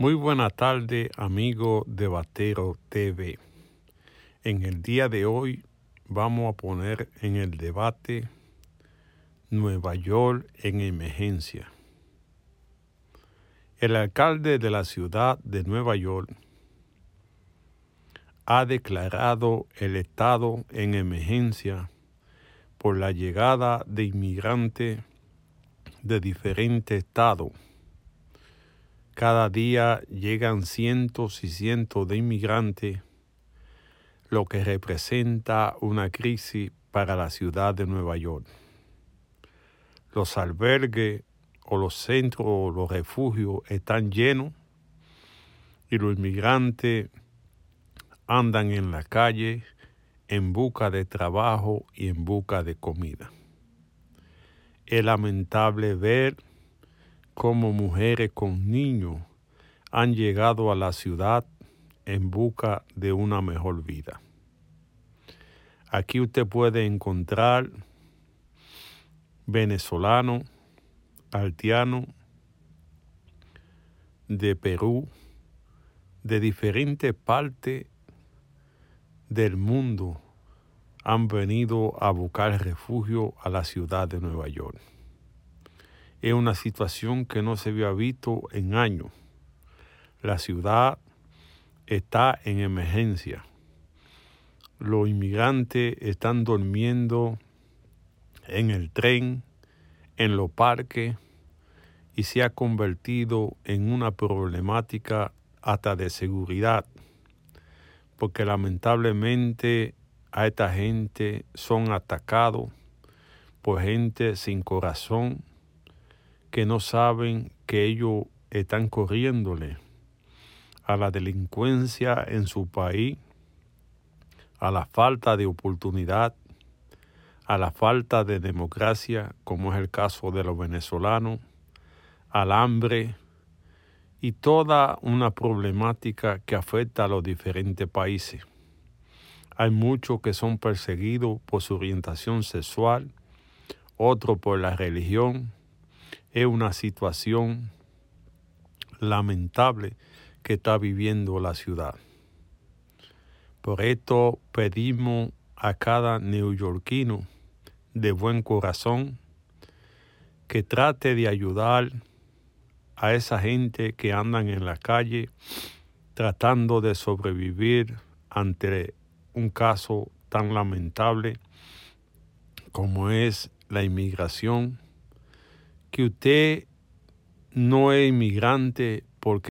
Muy buena tarde, amigo de Batero TV. En el día de hoy vamos a poner en el debate Nueva York en emergencia. El alcalde de la ciudad de Nueva York ha declarado el estado en emergencia por la llegada de inmigrantes de diferentes estados cada día llegan cientos y cientos de inmigrantes, lo que representa una crisis para la ciudad de Nueva York. Los albergues o los centros o los refugios están llenos y los inmigrantes andan en la calle en busca de trabajo y en busca de comida. Es lamentable ver como mujeres con niños han llegado a la ciudad en busca de una mejor vida. Aquí usted puede encontrar venezolanos, haitianos, de Perú, de diferentes partes del mundo han venido a buscar refugio a la ciudad de Nueva York es una situación que no se había visto en años. La ciudad está en emergencia. Los inmigrantes están durmiendo en el tren, en los parques, y se ha convertido en una problemática hasta de seguridad, porque lamentablemente a esta gente son atacados por gente sin corazón, que no saben que ellos están corriéndole a la delincuencia en su país, a la falta de oportunidad, a la falta de democracia, como es el caso de los venezolanos, al hambre y toda una problemática que afecta a los diferentes países. Hay muchos que son perseguidos por su orientación sexual, otros por la religión, es una situación lamentable que está viviendo la ciudad. Por esto pedimos a cada neoyorquino de buen corazón que trate de ayudar a esa gente que andan en la calle tratando de sobrevivir ante un caso tan lamentable como es la inmigración que usted no es inmigrante porque